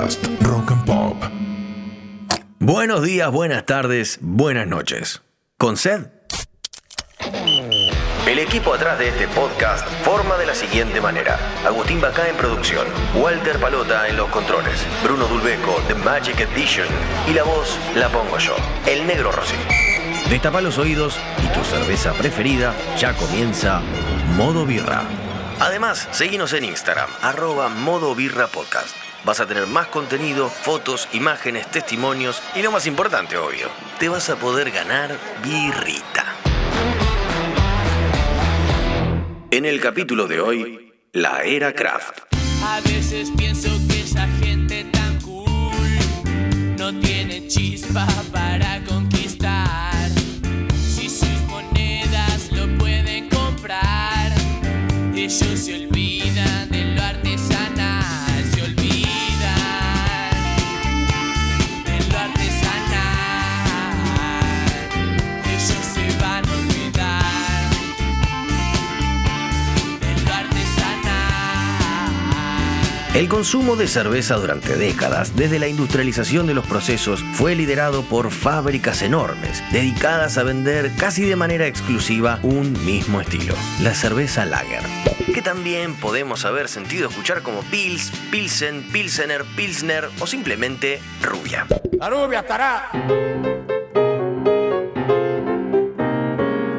Podcast Rock and Pop. Buenos días, buenas tardes, buenas noches. ¿Con sed? El equipo atrás de este podcast forma de la siguiente manera. Agustín Bacá en producción, Walter Palota en los controles, Bruno Dulbeco de Magic Edition y la voz la pongo yo, el negro Rossi. Destapa los oídos y tu cerveza preferida ya comienza Modo Birra. Además, seguinos en Instagram, arroba Modo Birra Podcast. Vas a tener más contenido, fotos, imágenes, testimonios y lo más importante, obvio, te vas a poder ganar birrita. En el capítulo de hoy, la era craft. A veces pienso que esa gente tan cool no tiene chispa para conquistar. Si sus monedas lo pueden comprar, ellos se olvidan El consumo de cerveza durante décadas, desde la industrialización de los procesos, fue liderado por fábricas enormes, dedicadas a vender casi de manera exclusiva un mismo estilo, la cerveza lager, que también podemos haber sentido escuchar como Pils, Pilsen, Pilsener, Pilsner o simplemente rubia.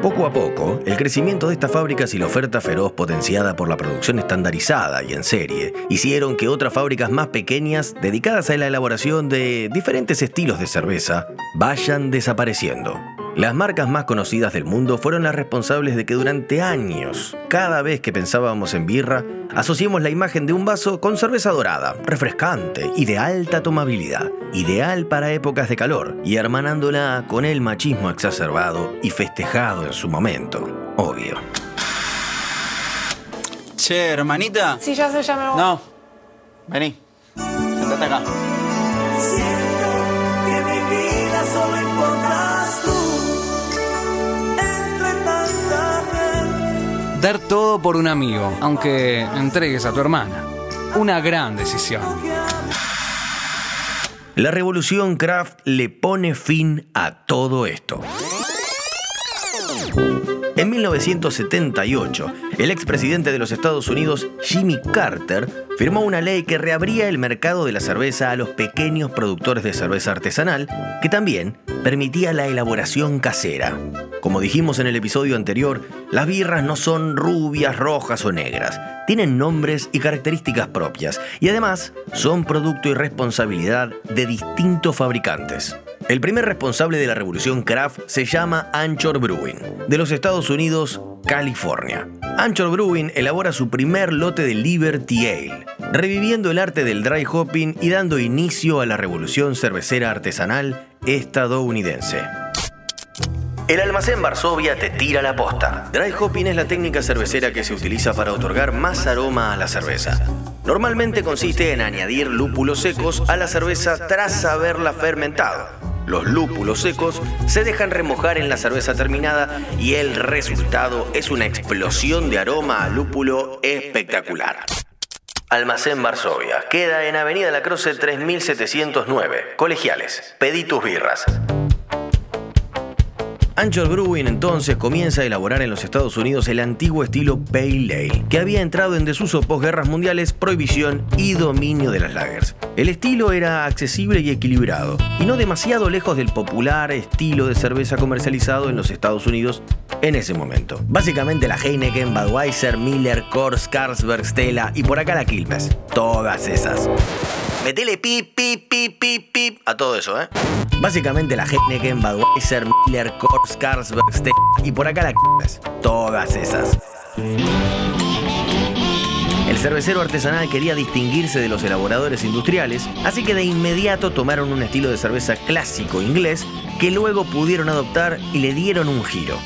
Poco a poco, el crecimiento de estas fábricas y la oferta feroz potenciada por la producción estandarizada y en serie hicieron que otras fábricas más pequeñas, dedicadas a la elaboración de diferentes estilos de cerveza, vayan desapareciendo. Las marcas más conocidas del mundo fueron las responsables de que durante años, cada vez que pensábamos en birra, asociemos la imagen de un vaso con cerveza dorada, refrescante y de alta tomabilidad, ideal para épocas de calor, y hermanándola con el machismo exacerbado y festejado en su momento, obvio. Che, hermanita. Sí, ya se llama. No. Vení. Sentate acá. Dar todo por un amigo, aunque entregues a tu hermana. Una gran decisión. La revolución craft le pone fin a todo esto. En 1978, el expresidente de los Estados Unidos, Jimmy Carter, firmó una ley que reabría el mercado de la cerveza a los pequeños productores de cerveza artesanal, que también permitía la elaboración casera. Como dijimos en el episodio anterior, las birras no son rubias, rojas o negras. Tienen nombres y características propias y además son producto y responsabilidad de distintos fabricantes. El primer responsable de la revolución craft se llama Anchor Brewing, de los Estados Unidos, California. Anchor Brewing elabora su primer lote de Liberty Ale, reviviendo el arte del dry hopping y dando inicio a la revolución cervecera artesanal estadounidense. El almacén Varsovia te tira la posta. Dry hopping es la técnica cervecera que se utiliza para otorgar más aroma a la cerveza. Normalmente consiste en añadir lúpulos secos a la cerveza tras haberla fermentado. Los lúpulos secos se dejan remojar en la cerveza terminada y el resultado es una explosión de aroma a lúpulo espectacular. Almacén Varsovia. Queda en Avenida La Croce 3709. Colegiales. Pedí tus birras. Anchor Brewing entonces comienza a elaborar en los Estados Unidos el antiguo estilo Pale Ale, que había entrado en desuso posguerras mundiales, prohibición y dominio de las lagers. El estilo era accesible y equilibrado, y no demasiado lejos del popular estilo de cerveza comercializado en los Estados Unidos en ese momento. Básicamente la Heineken, Budweiser, Miller, Coors, Carlsberg, Stella y por acá la Quilmes. Todas esas. Metele pip, pip, pip, pip, pip a todo eso, ¿eh? Básicamente la Heineken, Budweiser, Miller, Coors, Carlsberg, Stella y por acá la Quilmes. Todas esas. El cervecero artesanal quería distinguirse de los elaboradores industriales, así que de inmediato tomaron un estilo de cerveza clásico inglés que luego pudieron adoptar y le dieron un giro.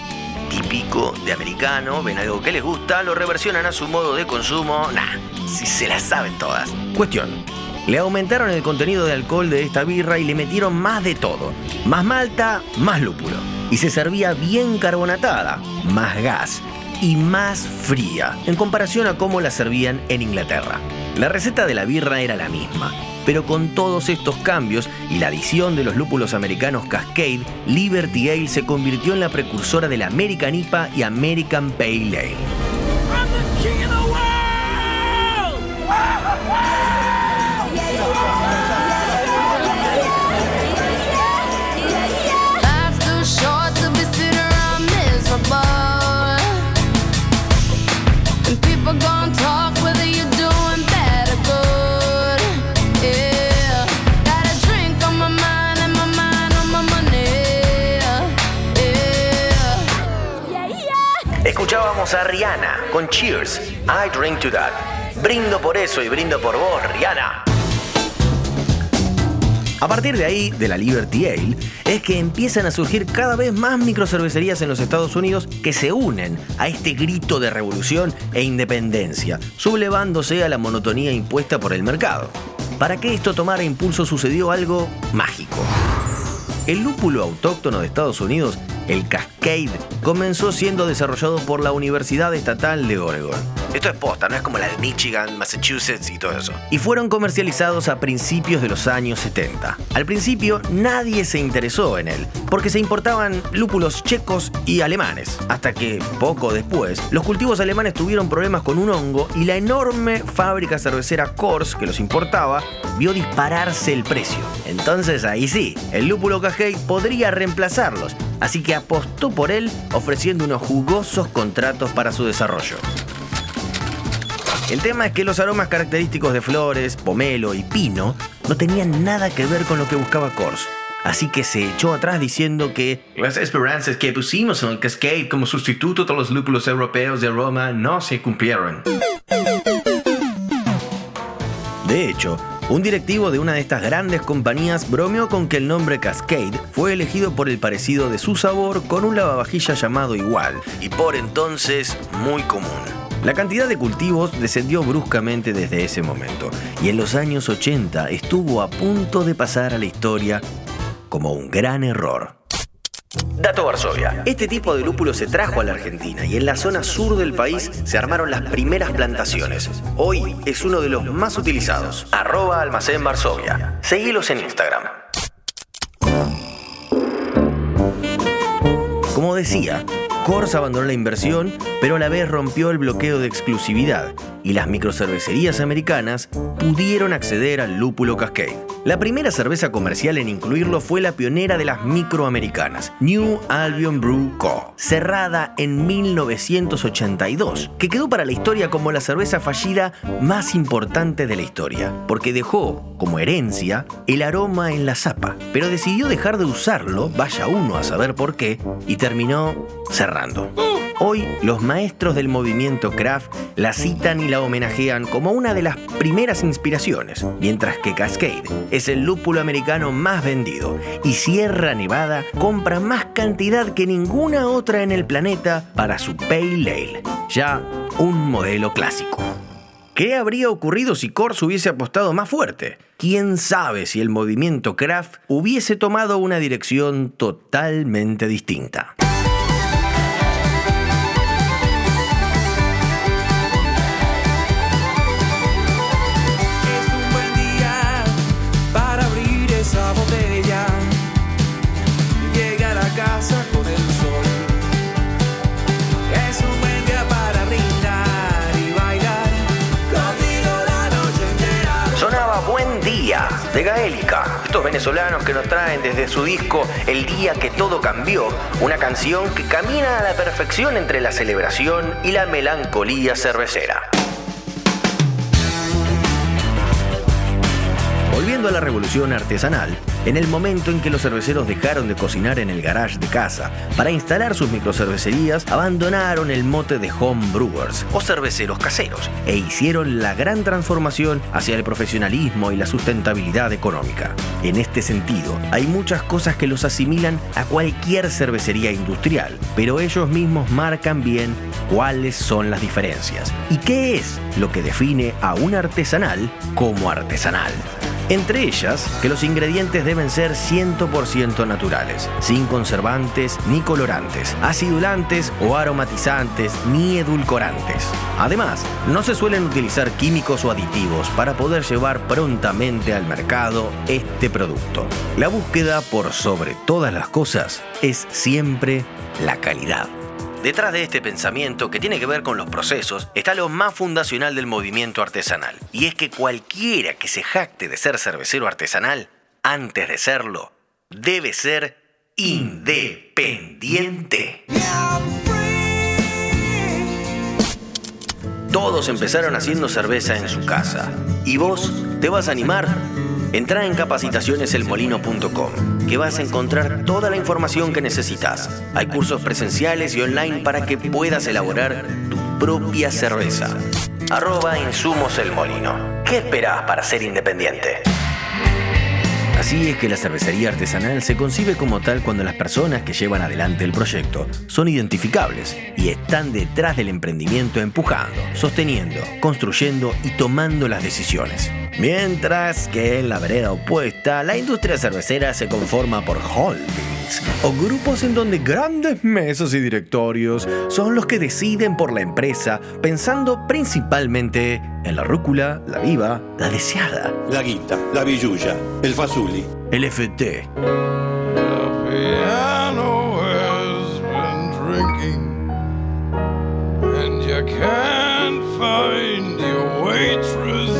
Típico de americano, ven algo que les gusta, lo reversionan a su modo de consumo, nah, si se la saben todas. Cuestión, le aumentaron el contenido de alcohol de esta birra y le metieron más de todo. Más malta, más lúpulo. Y se servía bien carbonatada, más gas. y más fría en comparación a cómo la servían en Inglaterra. La receta de la birra era la misma, pero con todos estos cambios y la adición de los lúpulos americanos Cascade, Liberty Ale se convirtió en la precursora de la American IPA y American Pale Ale. A Rihanna con Cheers, I Drink to That. Brindo por eso y brindo por vos, Rihanna. A partir de ahí, de la Liberty Ale, es que empiezan a surgir cada vez más microcervecerías en los Estados Unidos que se unen a este grito de revolución e independencia, sublevándose a la monotonía impuesta por el mercado. Para que esto tomara impulso sucedió algo mágico. El lúpulo autóctono de Estados Unidos, el Cascade, comenzó siendo desarrollado por la Universidad Estatal de Oregon. Esto es posta, no es como la de Michigan, Massachusetts y todo eso. Y fueron comercializados a principios de los años 70. Al principio nadie se interesó en él, porque se importaban lúpulos checos y alemanes, hasta que, poco después, los cultivos alemanes tuvieron problemas con un hongo y la enorme fábrica cervecera Kors que los importaba vio dispararse el precio. Entonces ahí sí, el lúpulo Cascade podría reemplazarlos, así que apostó por él ofreciendo unos jugosos contratos para su desarrollo. El tema es que los aromas característicos de flores, pomelo y pino no tenían nada que ver con lo que buscaba Kors. Así que se echó atrás diciendo que las esperanzas que pusimos en el Cascade como sustituto de los lúpulos europeos de aroma no se cumplieron. De hecho, un directivo de una de estas grandes compañías bromeó con que el nombre Cascade fue elegido por el parecido de su sabor con un lavavajillas llamado igual, y por entonces muy común. La cantidad de cultivos descendió bruscamente desde ese momento, y en los años 80 estuvo a punto de pasar a la historia como un gran error. Dato Varsovia. Este tipo de lúpulo se trajo a la Argentina y en la zona sur del país se armaron las primeras plantaciones. Hoy es uno de los más utilizados. Arroba Almacén Varsovia. Seguilos en Instagram. Como decía, Kors abandonó la inversión, pero a la vez rompió el bloqueo de exclusividad y las microcervecerías americanas pudieron acceder al lúpulo Cascade. La primera cerveza comercial en incluirlo fue la pionera de las microamericanas, New Albion Brew Co., cerrada en 1982, que quedó para la historia como la cerveza fallida más importante de la historia, porque dejó como herencia el aroma en la zapa, pero decidió dejar de usarlo, vaya uno a saber por qué, y terminó cerrando. Hoy los maestros del movimiento craft la citan y la homenajean como una de las primeras inspiraciones, mientras que Cascade es el lúpulo americano más vendido y Sierra Nevada compra más cantidad que ninguna otra en el planeta para su Pale Ale, ya un modelo clásico. ¿Qué habría ocurrido si Kors hubiese apostado más fuerte? ¿Quién sabe si el movimiento craft hubiese tomado una dirección totalmente distinta? De Gaélica, estos venezolanos que nos traen desde su disco El Día que Todo Cambió, una canción que camina a la perfección entre la celebración y la melancolía cervecera. Volviendo a la revolución artesanal, en el momento en que los cerveceros dejaron de cocinar en el garage de casa para instalar sus microcervecerías, abandonaron el mote de home brewers o cerveceros caseros e hicieron la gran transformación hacia el profesionalismo y la sustentabilidad económica. En este sentido, hay muchas cosas que los asimilan a cualquier cervecería industrial, pero ellos mismos marcan bien cuáles son las diferencias y qué es lo que define a un artesanal como artesanal. Entre ellas, que los ingredientes deben ser 100% naturales, sin conservantes ni colorantes, acidulantes o aromatizantes ni edulcorantes. Además, no se suelen utilizar químicos o aditivos para poder llevar prontamente al mercado este producto. La búsqueda por sobre todas las cosas es siempre la calidad. Detrás de este pensamiento, que tiene que ver con los procesos, está lo más fundacional del movimiento artesanal. Y es que cualquiera que se jacte de ser cervecero artesanal, antes de serlo, debe ser independiente. Todos empezaron haciendo cerveza en su casa. ¿Y vos te vas a animar? Entra en capacitacioneselmolino.com, que vas a encontrar toda la información que necesitas. Hay cursos presenciales y online para que puedas elaborar tu propia cerveza. Arroba Insumos El Molino. ¿Qué esperás para ser independiente? Así es que la cervecería artesanal se concibe como tal cuando las personas que llevan adelante el proyecto son identificables y están detrás del emprendimiento empujando, sosteniendo, construyendo y tomando las decisiones. Mientras que en la vereda opuesta, la industria cervecera se conforma por o grupos en donde grandes mesas y directorios son los que deciden por la empresa, pensando principalmente en la rúcula, la viva, la deseada, La guita, la billulla, el fazuli. el FT, piano has been drinking, and you can't find your waitress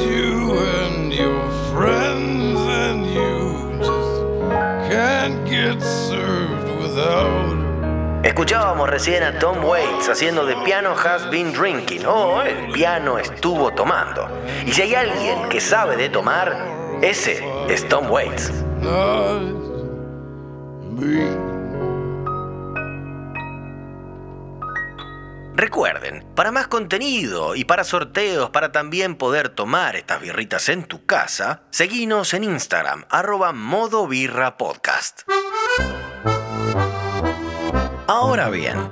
you and your friends, and you just can't get served without her. Escuchábamos recién a Tom Waits haciendo de Piano Has Been Drinking, o el piano estuvo tomando. Y si hay alguien que sabe de tomar, ese es Tom Waits. Recuerden, para más contenido y para sorteos, para también poder tomar estas birritas en tu casa, seguinos en Instagram, arroba podcast. Ahora bien,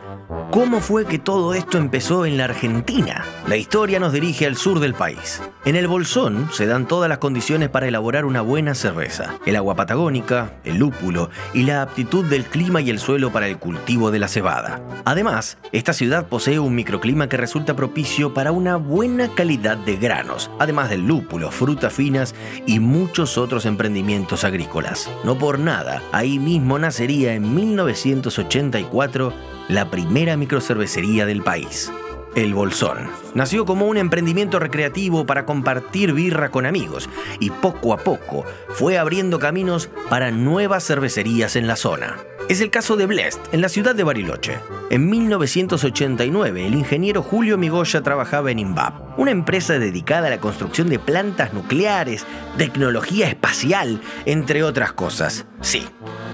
¿cómo fue que todo esto empezó en la Argentina? La historia nos dirige al sur del país. En el Bolsón se dan todas las condiciones para elaborar una buena cerveza. El agua patagónica, el lúpulo y la aptitud del clima y el suelo para el cultivo de la cebada. Además, esta ciudad posee un microclima que resulta propicio para una buena calidad de granos, además del lúpulo, frutas finas y muchos otros emprendimientos agrícolas. No por nada, ahí mismo nacería en 1984 la primera microcervecería del país. El Bolsón. Nació como un emprendimiento recreativo para compartir birra con amigos y poco a poco fue abriendo caminos para nuevas cervecerías en la zona. Es el caso de Blest, en la ciudad de Bariloche. En 1989, el ingeniero Julio Migoya trabajaba en INVAP, una empresa dedicada a la construcción de plantas nucleares, tecnología espacial, entre otras cosas. Sí,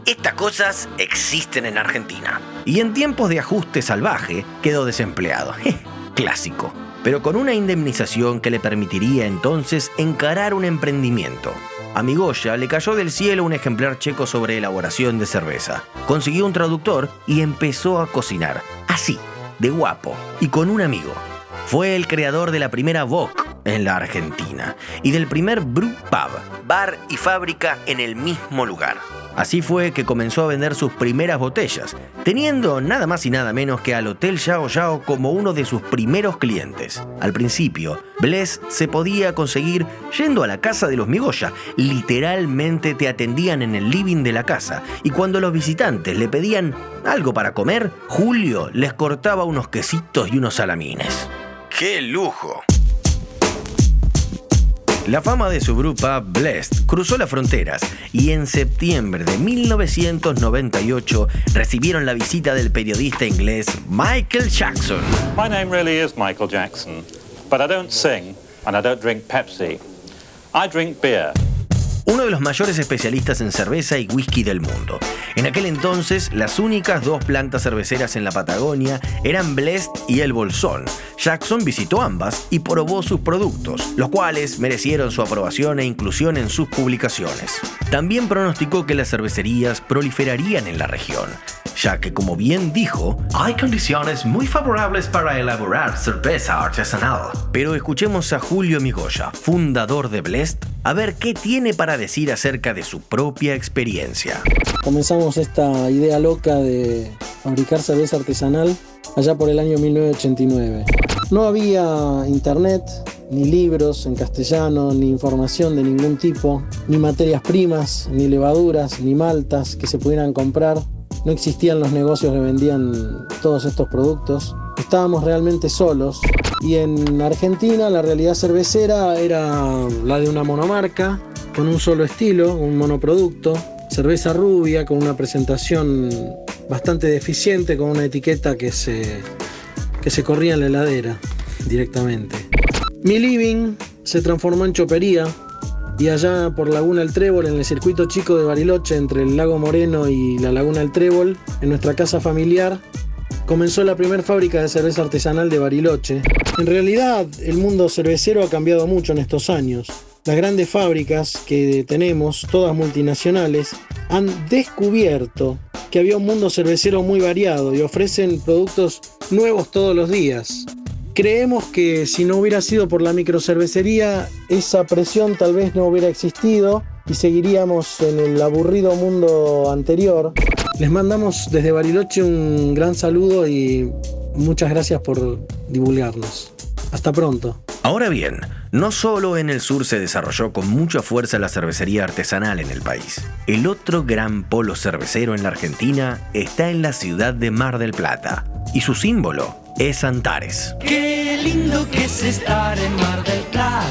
estas cosas existen en Argentina. Y en tiempos de ajuste salvaje, quedó desempleado. Clásico. Pero con una indemnización que le permitiría entonces encarar un emprendimiento. A Migoya le cayó del cielo un ejemplar checo sobre elaboración de cerveza. Consiguió un traductor y empezó a cocinar. Así, de guapo, y con un amigo. Fue el creador de la primera Bock en la Argentina y del primer Brew Pub, bar y fábrica en el mismo lugar. Así fue que comenzó a vender sus primeras botellas, teniendo nada más y nada menos que al Hotel Yao Yao como uno de sus primeros clientes. Al principio, Bless se podía conseguir yendo a la casa de los Migoya. Literalmente te atendían en el living de la casa y cuando los visitantes le pedían algo para comer, Julio les cortaba unos quesitos y unos salamines. ¡Qué lujo! La fama de su grupo Blessed cruzó las fronteras y en septiembre de 1998 recibieron la visita del periodista inglés Michael Jackson. My name really is Michael Jackson, but I don't sing and I don't drink Pepsi. I drink beer. Uno de los mayores especialistas en cerveza y whisky del mundo. En aquel entonces, las únicas dos plantas cerveceras en la Patagonia eran Blest y El Bolsón. Jackson visitó ambas y probó sus productos, los cuales merecieron su aprobación e inclusión en sus publicaciones. También pronosticó que las cervecerías proliferarían en la región, ya que, como bien dijo, hay condiciones muy favorables para elaborar cerveza artesanal. Pero escuchemos a Julio Migoya, fundador de Blest, a ver qué tiene para decir acerca de su propia experiencia. Comenzamos esta idea loca de fabricar cerveza artesanal allá por el año 1989. No había internet, ni libros en castellano, ni información de ningún tipo, ni materias primas, ni levaduras, ni maltas que se pudieran comprar. No existían los negocios que vendían todos estos productos. Estábamos realmente solos y en Argentina la realidad cervecera era la de una monomarca con un solo estilo, un monoproducto, cerveza rubia con una presentación bastante deficiente, con una etiqueta que se, que se corría en la heladera directamente. Mi living se transformó en chopería y allá por Laguna El Trébol, en el circuito chico de Bariloche, entre el lago Moreno y la Laguna El Trébol, en nuestra casa familiar, comenzó la primera fábrica de cerveza artesanal de Bariloche. En realidad, el mundo cervecero ha cambiado mucho en estos años. Las grandes fábricas que tenemos, todas multinacionales, han descubierto que había un mundo cervecero muy variado y ofrecen productos nuevos todos los días. Creemos que si no hubiera sido por la microcervecería, esa presión tal vez no hubiera existido y seguiríamos en el aburrido mundo anterior. Les mandamos desde Bariloche un gran saludo y muchas gracias por divulgarnos. Hasta pronto. Ahora bien, no solo en el sur se desarrolló con mucha fuerza la cervecería artesanal en el país. El otro gran polo cervecero en la Argentina está en la ciudad de Mar del Plata y su símbolo es Antares. Qué lindo que es estar en Mar del Plata.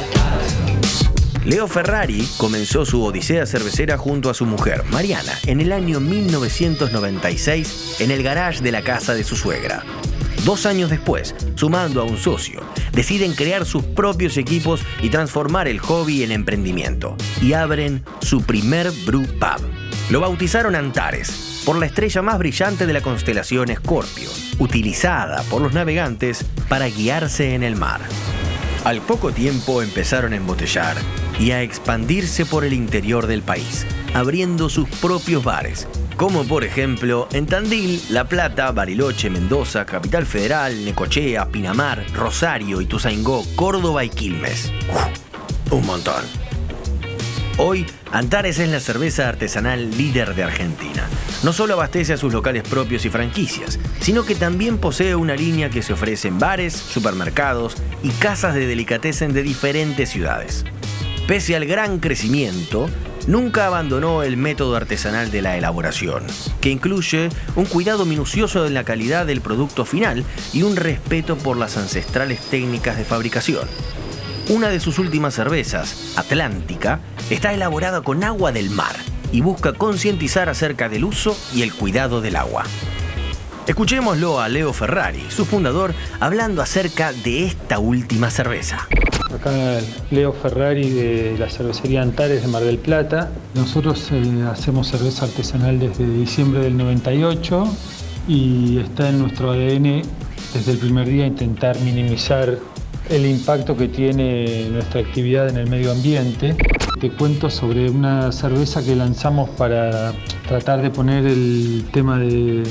Leo Ferrari comenzó su odisea cervecera junto a su mujer, Mariana, en el año 1996 en el garage de la casa de su suegra. Dos años después, sumando a un socio, deciden crear sus propios equipos y transformar el hobby en emprendimiento. Y abren su primer brew pub. Lo bautizaron Antares, por la estrella más brillante de la constelación Escorpio, utilizada por los navegantes para guiarse en el mar. Al poco tiempo empezaron a embotellar y a expandirse por el interior del país, abriendo sus propios bares, como por ejemplo en Tandil, La Plata, Bariloche, Mendoza, Capital Federal, Necochea, Pinamar, Rosario, Ituzaingó, Córdoba y Quilmes. Un montón. Hoy, Antares es la cerveza artesanal líder de Argentina. No solo abastece a sus locales propios y franquicias, sino que también posee una línea que se ofrece en bares, supermercados y casas de delicatessen de diferentes ciudades. Pese al gran crecimiento, nunca abandonó el método artesanal de la elaboración, que incluye un cuidado minucioso en la calidad del producto final y un respeto por las ancestrales técnicas de fabricación. Una de sus últimas cervezas, Atlántica, está elaborada con agua del mar y busca concientizar acerca del uso y el cuidado del agua. Escuchémoslo a Leo Ferrari, su fundador, hablando acerca de esta última cerveza. Acá Leo Ferrari de la cervecería Antares de Mar del Plata. Nosotros eh, hacemos cerveza artesanal desde diciembre del 98 y está en nuestro ADN desde el primer día intentar minimizar el impacto que tiene nuestra actividad en el medio ambiente. Te cuento sobre una cerveza que lanzamos para tratar de poner el tema del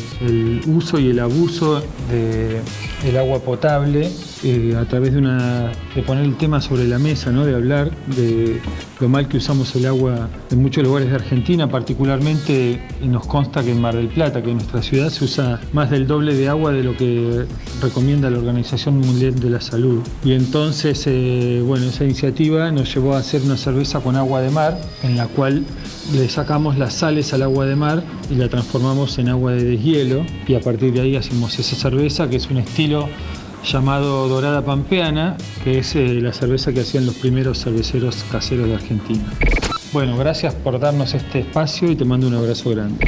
uso y el abuso del agua potable eh, a través de, una, de poner el tema sobre la mesa, ¿no? de hablar de lo mal que usamos el agua en muchos lugares de Argentina, particularmente nos consta que en Mar del Plata, que en nuestra ciudad se usa más del doble de agua de lo que recomienda la Organización Mundial de la Salud. Y entonces, eh, bueno, esa iniciativa nos llevó a hacer una cerveza con agua de mar, en la cual le sacamos las sales al agua de mar y la transformamos en agua de deshielo y a partir de ahí hacemos esa cerveza que es un estilo llamado Dorada Pampeana, que es eh, la cerveza que hacían los primeros cerveceros caseros de Argentina. Bueno, gracias por darnos este espacio y te mando un abrazo grande.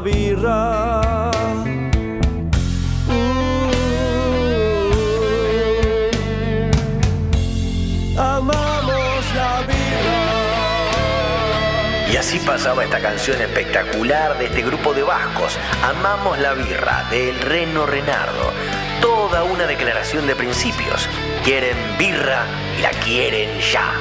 Birra. Uh, amamos la birra. Y así pasaba esta canción espectacular de este grupo de vascos, Amamos la birra, del Reno Renardo. Toda una declaración de principios. Quieren birra y la quieren ya.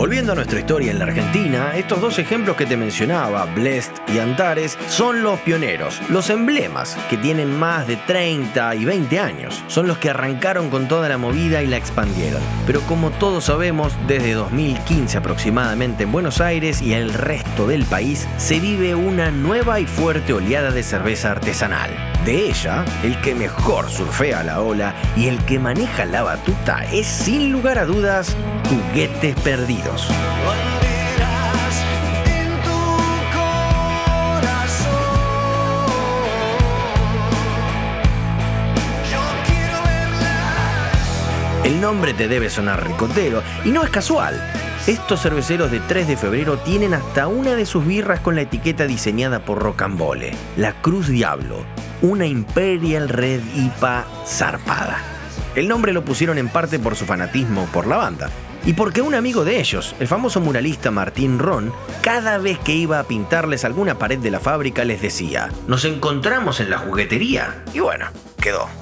Volviendo a nuestra historia en la Argentina, estos dos ejemplos que te mencionaba, Blest y Antares, son los pioneros, los emblemas que tienen más de 30 y 20 años. Son los que arrancaron con toda la movida y la expandieron. Pero como todos sabemos, desde 2015 aproximadamente en Buenos Aires y el resto del país se vive una nueva y fuerte oleada de cerveza artesanal. De ella, el que mejor surfea la ola y el que maneja la batuta es sin lugar a dudas Juguetes Perdidos. El nombre te debe sonar ricotero y no es casual. Estos cerveceros de 3 de febrero tienen hasta una de sus birras con la etiqueta diseñada por Rocambole, la Cruz Diablo, una Imperial Red IPA zarpada. El nombre lo pusieron en parte por su fanatismo por la banda y porque un amigo de ellos, el famoso muralista Martín Ron, cada vez que iba a pintarles alguna pared de la fábrica les decía, nos encontramos en la juguetería. Y bueno, quedó.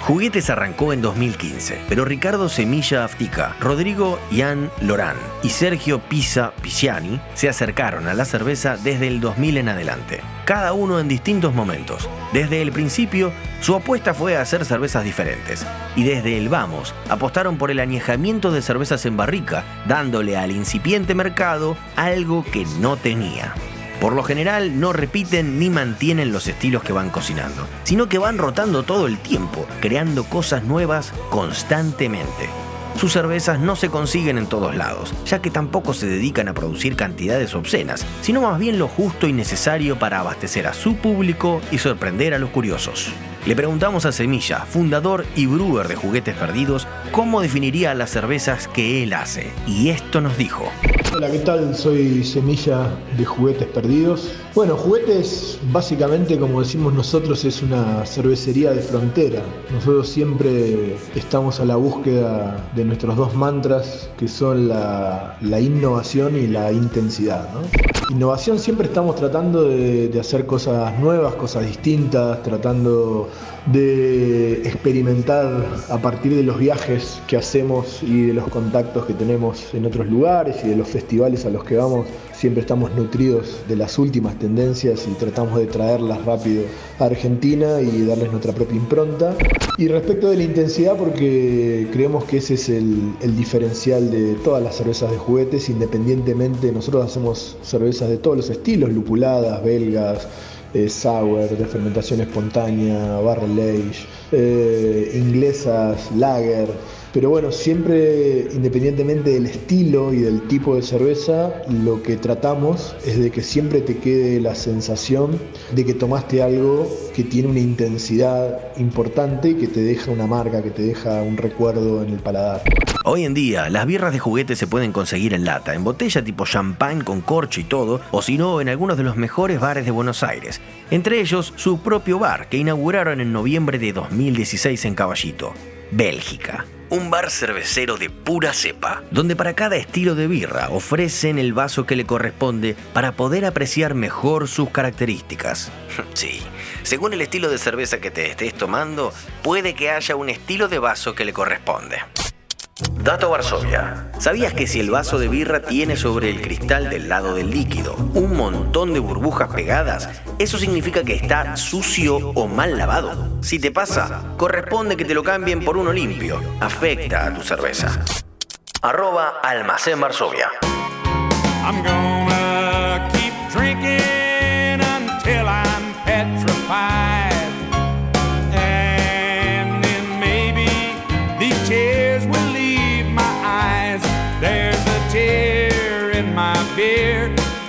Juguetes arrancó en 2015, pero Ricardo Semilla Aftica, Rodrigo Ian Lorán y Sergio Pisa Pisciani se acercaron a la cerveza desde el 2000 en adelante, cada uno en distintos momentos. Desde el principio, su apuesta fue a hacer cervezas diferentes, y desde el vamos, apostaron por el añejamiento de cervezas en barrica, dándole al incipiente mercado algo que no tenía. Por lo general no repiten ni mantienen los estilos que van cocinando, sino que van rotando todo el tiempo, creando cosas nuevas constantemente. Sus cervezas no se consiguen en todos lados, ya que tampoco se dedican a producir cantidades obscenas, sino más bien lo justo y necesario para abastecer a su público y sorprender a los curiosos. Le preguntamos a Semilla, fundador y brewer de Juguetes Perdidos, cómo definiría las cervezas que él hace. Y esto nos dijo. Hola, ¿qué tal? Soy Semilla de Juguetes Perdidos. Bueno, Juguetes básicamente, como decimos nosotros, es una cervecería de frontera. Nosotros siempre estamos a la búsqueda de nuestros dos mantras, que son la, innovación y la intensidad. ¿no? Innovación siempre estamos tratando de hacer cosas nuevas, cosas distintas, tratando de experimentar a partir de los viajes que hacemos y de los contactos que tenemos en otros lugares y de los festivales a los que vamos. Siempre estamos nutridos de las últimas tendencias y tratamos de traerlas rápido a Argentina y darles nuestra propia impronta. Y respecto de la intensidad, porque creemos que ese es el, diferencial de todas las cervezas de juguetes, independientemente, nosotros hacemos cervezas de todos los estilos, lupuladas, belgas, eh, sour, de fermentación espontánea, barrel eh, inglesas, lager. Pero bueno, siempre independientemente del estilo y del tipo de cerveza, lo que tratamos es de que siempre te quede la sensación de que tomaste algo que tiene una intensidad importante y que te deja una marca, que te deja un recuerdo en el paladar. Hoy en día, las birras de juguete se pueden conseguir en lata, en botella tipo champán con corcho y todo, o si no, en algunos de los mejores bares de Buenos Aires. Entre ellos, su propio bar, que inauguraron en noviembre de 2016 en Caballito, Bélgica. Un bar cervecero de pura cepa, donde para cada estilo de birra ofrecen el vaso que le corresponde para poder apreciar mejor sus características. Sí, según el estilo de cerveza que te estés tomando, puede que haya un estilo de vaso que le corresponde. Dato Varsovia. ¿Sabías que si el vaso de birra tiene sobre el cristal del lado del líquido un montón de burbujas pegadas, eso significa que está sucio o mal lavado? Si te pasa, corresponde que te lo cambien por uno limpio. Afecta a tu cerveza. Arroba Almacén Varsovia. I'm gonna keep drinking until I'm.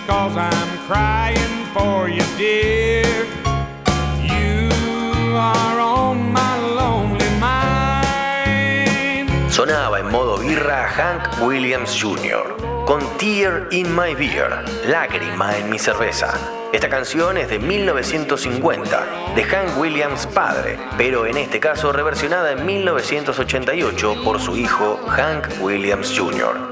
Cause I'm crying for you, dear. You are on my lonely mind. Sonaba en modo birra Hank Williams Jr. con Tear in My Beer, Lágrima en mi cerveza. Esta canción es de 1950, de Hank Williams padre, pero en este caso reversionada en 1988 por su hijo Hank Williams Jr.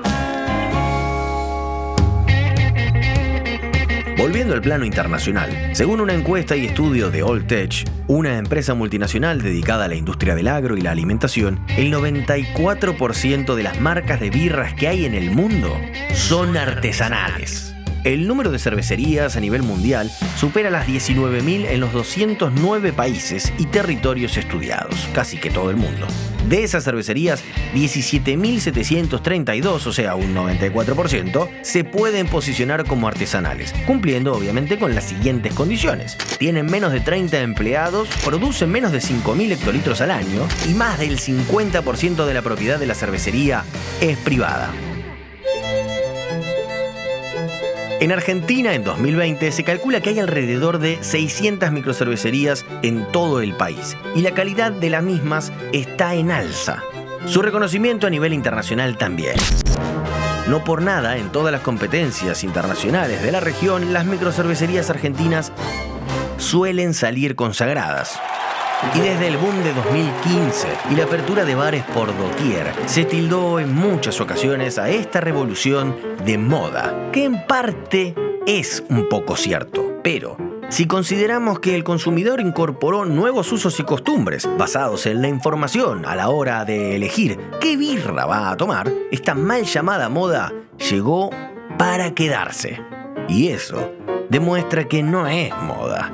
Volviendo al plano internacional, según una encuesta y estudio de Old Tech, una empresa multinacional dedicada a la industria del agro y la alimentación, el 94% de las marcas de birras que hay en el mundo son artesanales. El número de cervecerías a nivel mundial supera las 19.000 en los 209 países y territorios estudiados, casi que todo el mundo. De esas cervecerías, 17.732, o sea, un 94%, se pueden posicionar como artesanales, cumpliendo obviamente con las siguientes condiciones. Tienen menos de 30 empleados, producen menos de 5.000 hectolitros al año y más del 50% de la propiedad de la cervecería es privada. En Argentina, en 2020, se calcula que hay alrededor de 600 microcervecerías en todo el país y la calidad de las mismas está en alza. Su reconocimiento a nivel internacional también. No por nada, en todas las competencias internacionales de la región, las microcervecerías argentinas suelen salir consagradas. Y desde el boom de 2015 y la apertura de bares por doquier, se tildó en muchas ocasiones a esta revolución de moda, que en parte es un poco cierto, pero si consideramos que el consumidor incorporó nuevos usos y costumbres basados en la información a la hora de elegir qué birra va a tomar, esta mal llamada moda llegó para quedarse. Y eso demuestra que no es moda,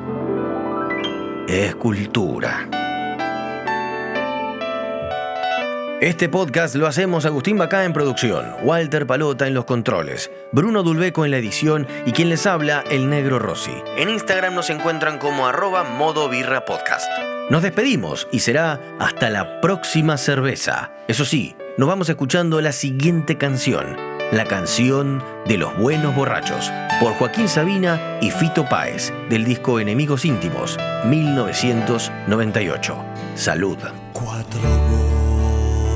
es cultura. Este podcast lo hacemos Agustín Bacá en producción, Walter Palota en los controles, Bruno Dulbeco en la edición y quien les habla, el negro Rossi. En Instagram nos encuentran como arroba modo podcast. Nos despedimos y será hasta la próxima cerveza. Eso sí, nos vamos escuchando la siguiente canción, la canción de los buenos borrachos, por Joaquín Sabina y Fito Páez, del disco Enemigos Íntimos, 1998. Salud. Cuatro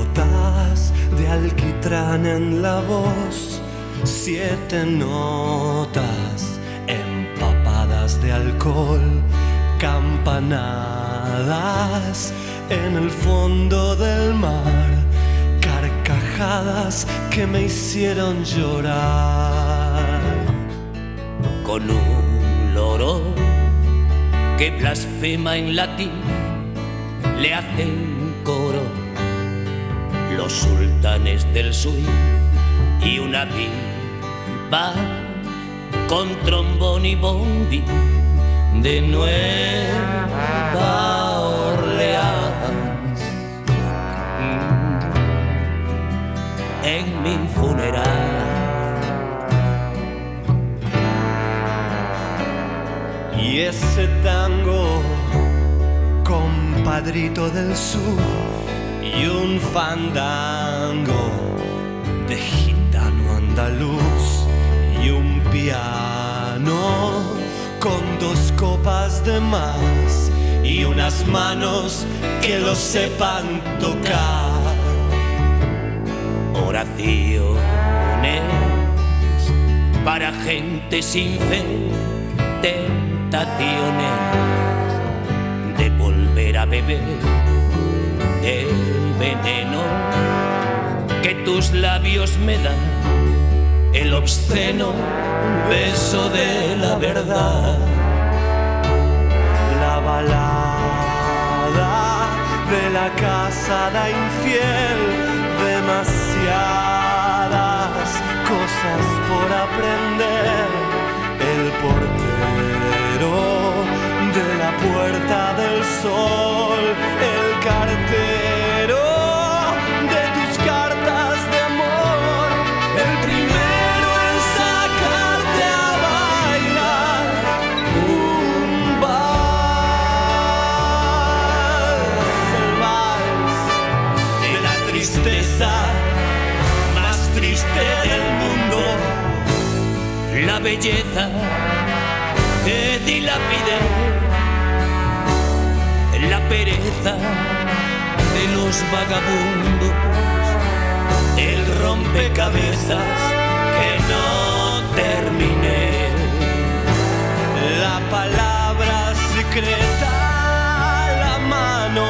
gotas de alquitrán en la voz, siete notas empapadas de alcohol, campanadas en el fondo del mar, carcajadas que me hicieron llorar. Con un loro que blasfema en latín, le hacen coro los sultanes del swing y una pipa con trombón y bombi de Nueva En mi funeral. Y ese tango, compadrito del sur, y un fandango de gitano andaluz, y un piano con dos copas de más, y unas manos que lo sepan tocar. Oraciones para gente sin fe, tentaciones de volver a beber el veneno que tus labios me dan, el obsceno beso de la verdad. La balada de la casada infiel, demasiadas por aprender. Belleza que dilapide, la pereza de los vagabundos, el rompecabezas que no terminé. La palabra secreta, la mano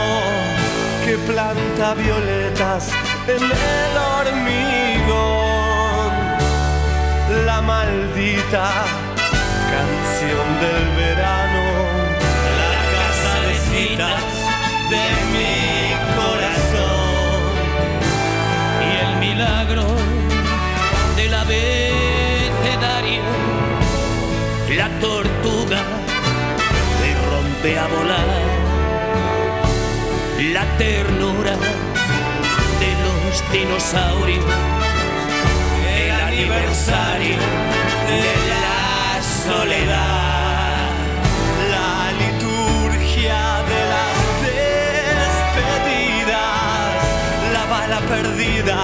que planta violetas en el hormigón. Canción del verano, la casa de citas de mi corazón y el milagro del abecedario, la tortuga que rompe a volar, la ternura de los dinosaurios, el aniversario de la soledad, la liturgia de las despedidas, la bala perdida